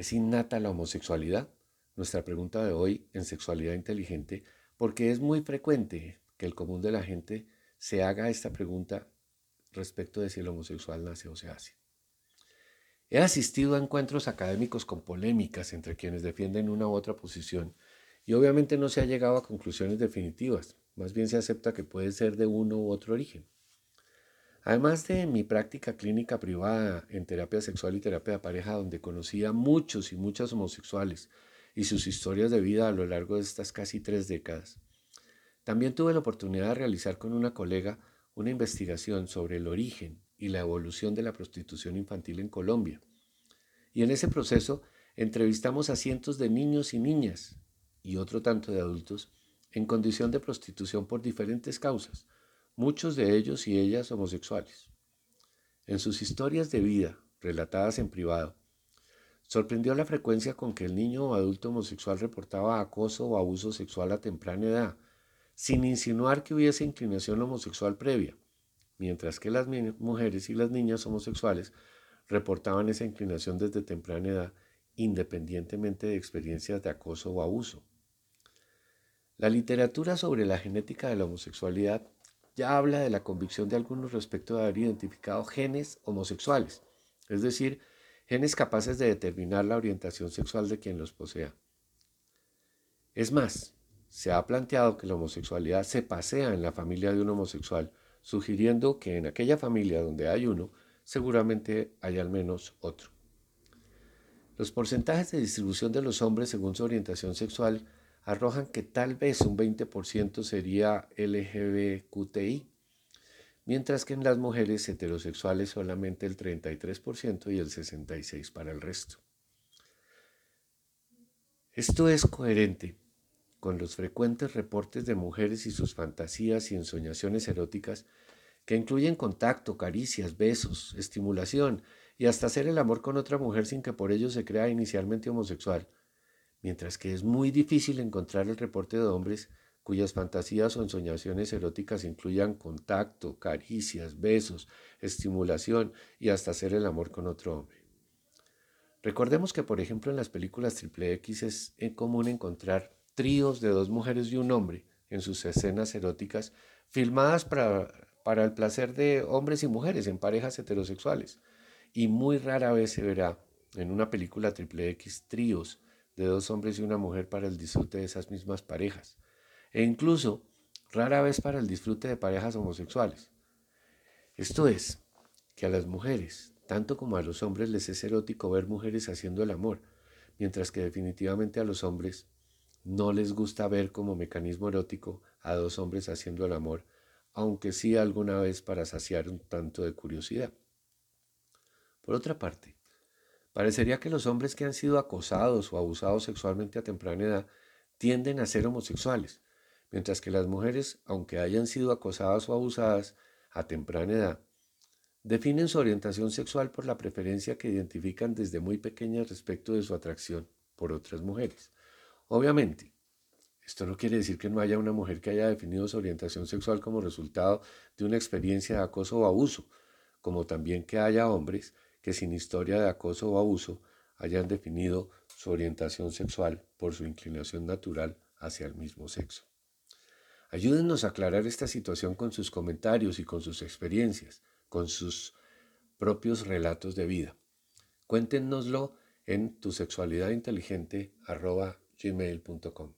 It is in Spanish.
¿Es innata la homosexualidad? Nuestra pregunta de hoy en Sexualidad Inteligente, porque es muy frecuente que el común de la gente se haga esta pregunta respecto de si el homosexual nace o se hace. He asistido a encuentros académicos con polémicas entre quienes defienden una u otra posición y obviamente no se ha llegado a conclusiones definitivas, más bien se acepta que puede ser de uno u otro origen. Además de mi práctica clínica privada en terapia sexual y terapia de pareja, donde conocí a muchos y muchas homosexuales y sus historias de vida a lo largo de estas casi tres décadas, también tuve la oportunidad de realizar con una colega una investigación sobre el origen y la evolución de la prostitución infantil en Colombia. Y en ese proceso entrevistamos a cientos de niños y niñas y otro tanto de adultos en condición de prostitución por diferentes causas, muchos de ellos y ellas homosexuales. En sus historias de vida, relatadas en privado, sorprendió la frecuencia con que el niño o adulto homosexual reportaba acoso o abuso sexual a temprana edad, sin insinuar que hubiese inclinación homosexual previa, mientras que las mujeres y las niñas homosexuales reportaban esa inclinación desde temprana edad, independientemente de experiencias de acoso o abuso. La literatura sobre la genética de la homosexualidad ya habla de la convicción de algunos respecto de haber identificado genes homosexuales, es decir, genes capaces de determinar la orientación sexual de quien los posea. Es más, se ha planteado que la homosexualidad se pasea en la familia de un homosexual, sugiriendo que en aquella familia donde hay uno, seguramente hay al menos otro. Los porcentajes de distribución de los hombres según su orientación sexual arrojan que tal vez un 20% sería LGBTQI, mientras que en las mujeres heterosexuales solamente el 33% y el 66% para el resto. Esto es coherente con los frecuentes reportes de mujeres y sus fantasías y ensoñaciones eróticas que incluyen contacto, caricias, besos, estimulación y hasta hacer el amor con otra mujer sin que por ello se crea inicialmente homosexual, mientras que es muy difícil encontrar el reporte de hombres cuyas fantasías o ensoñaciones eróticas incluyan contacto, caricias, besos, estimulación y hasta hacer el amor con otro hombre. Recordemos que, por ejemplo, en las películas triple X es común encontrar tríos de dos mujeres y un hombre en sus escenas eróticas, filmadas para, para el placer de hombres y mujeres en parejas heterosexuales. Y muy rara vez se verá en una película triple X tríos de dos hombres y una mujer para el disfrute de esas mismas parejas. E incluso rara vez para el disfrute de parejas homosexuales. Esto es, que a las mujeres, tanto como a los hombres, les es erótico ver mujeres haciendo el amor, mientras que definitivamente a los hombres no les gusta ver como mecanismo erótico a dos hombres haciendo el amor, aunque sí alguna vez para saciar un tanto de curiosidad. Por otra parte, parecería que los hombres que han sido acosados o abusados sexualmente a temprana edad tienden a ser homosexuales, mientras que las mujeres, aunque hayan sido acosadas o abusadas a temprana edad, definen su orientación sexual por la preferencia que identifican desde muy pequeñas respecto de su atracción por otras mujeres. Obviamente, esto no quiere decir que no haya una mujer que haya definido su orientación sexual como resultado de una experiencia de acoso o abuso, como también que haya hombres que sin historia de acoso o abuso hayan definido su orientación sexual por su inclinación natural hacia el mismo sexo. Ayúdennos a aclarar esta situación con sus comentarios y con sus experiencias, con sus propios relatos de vida. Cuéntenoslo en tu sexualidad inteligente gmail.com.